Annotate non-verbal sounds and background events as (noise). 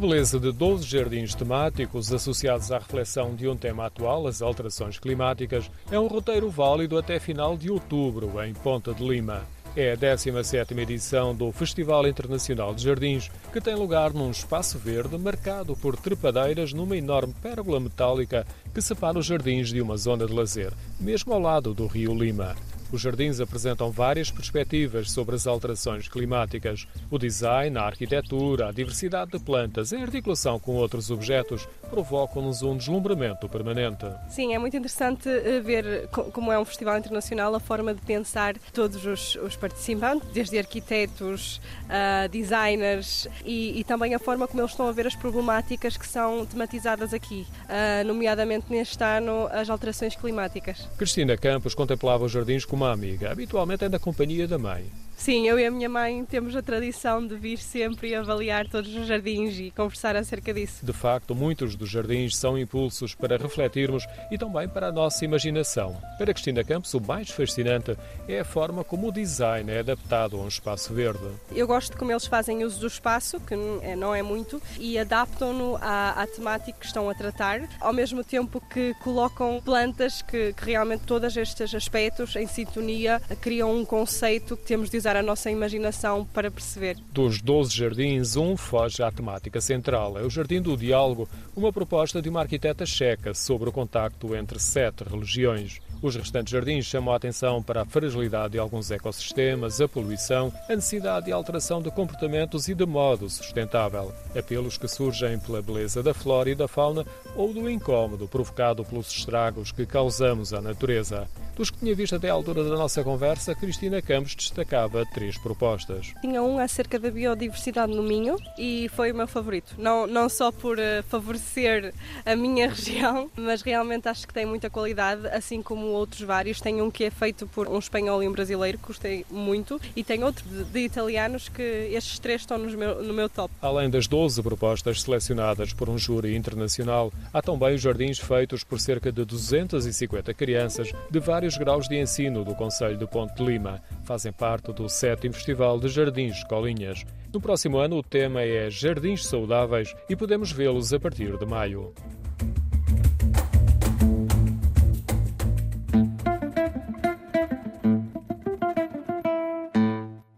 beleza de 12 jardins temáticos associados à reflexão de um tema atual, as alterações climáticas, é um roteiro válido até final de outubro, em Ponta de Lima. É a 17 edição do Festival Internacional de Jardins, que tem lugar num espaço verde marcado por trepadeiras numa enorme pérola metálica que separa os jardins de uma zona de lazer, mesmo ao lado do Rio Lima. Os jardins apresentam várias perspectivas sobre as alterações climáticas. O design, a arquitetura, a diversidade de plantas a articulação com outros objetos provocam-nos um deslumbramento permanente. Sim, é muito interessante eh, ver como é um festival internacional a forma de pensar todos os, os participantes, desde arquitetos, uh, designers e, e, também a forma como eles estão a ver as problemáticas que são tematizadas aqui, uh, nomeadamente neste ano as alterações climáticas. Cristina Campos contemplava os jardins como uma amiga. Habitualmente é da companhia da mãe. Sim, eu e a minha mãe temos a tradição de vir sempre avaliar todos os jardins e conversar acerca disso. De facto, muitos dos jardins são impulsos para refletirmos e também para a nossa imaginação. Para Cristina Campos, o mais fascinante é a forma como o design é adaptado a um espaço verde. Eu gosto de como eles fazem uso do espaço, que não é muito, e adaptam-no à, à, temática que estão a tratar, ao mesmo tempo que colocam plantas que, que realmente todos estes aspectos em sintonia criam um conceito que temos de usar a nossa imaginação para perceber. Dos 12 jardins, um foge à temática central. É o Jardim do Diálogo, uma proposta de uma arquiteta checa sobre o contacto entre sete religiões. Os restantes jardins chamam a atenção para a fragilidade de alguns ecossistemas, a poluição, a necessidade de alteração de comportamentos e de modo sustentável. Apelos que surgem pela beleza da flora e da fauna ou do incômodo provocado pelos estragos que causamos à natureza. Dos que tinha visto até à altura da nossa conversa, Cristina Campos destacava três propostas. Tinha um acerca da biodiversidade no Minho e foi o meu favorito. Não, não só por uh, favorecer a minha (laughs) região, mas realmente acho que tem muita qualidade, assim como outros vários. Tem um que é feito por um espanhol e um brasileiro, que gostei muito, e tem outro de, de italianos que estes três estão meu, no meu top. Além das 12 propostas selecionadas por um júri internacional, há também jardins feitos por cerca de 250 crianças de vários graus de ensino do Conselho de Ponte de Lima. Fazem parte do sétimo Festival de Jardins Escolinhas. No próximo ano, o tema é Jardins Saudáveis e podemos vê-los a partir de maio.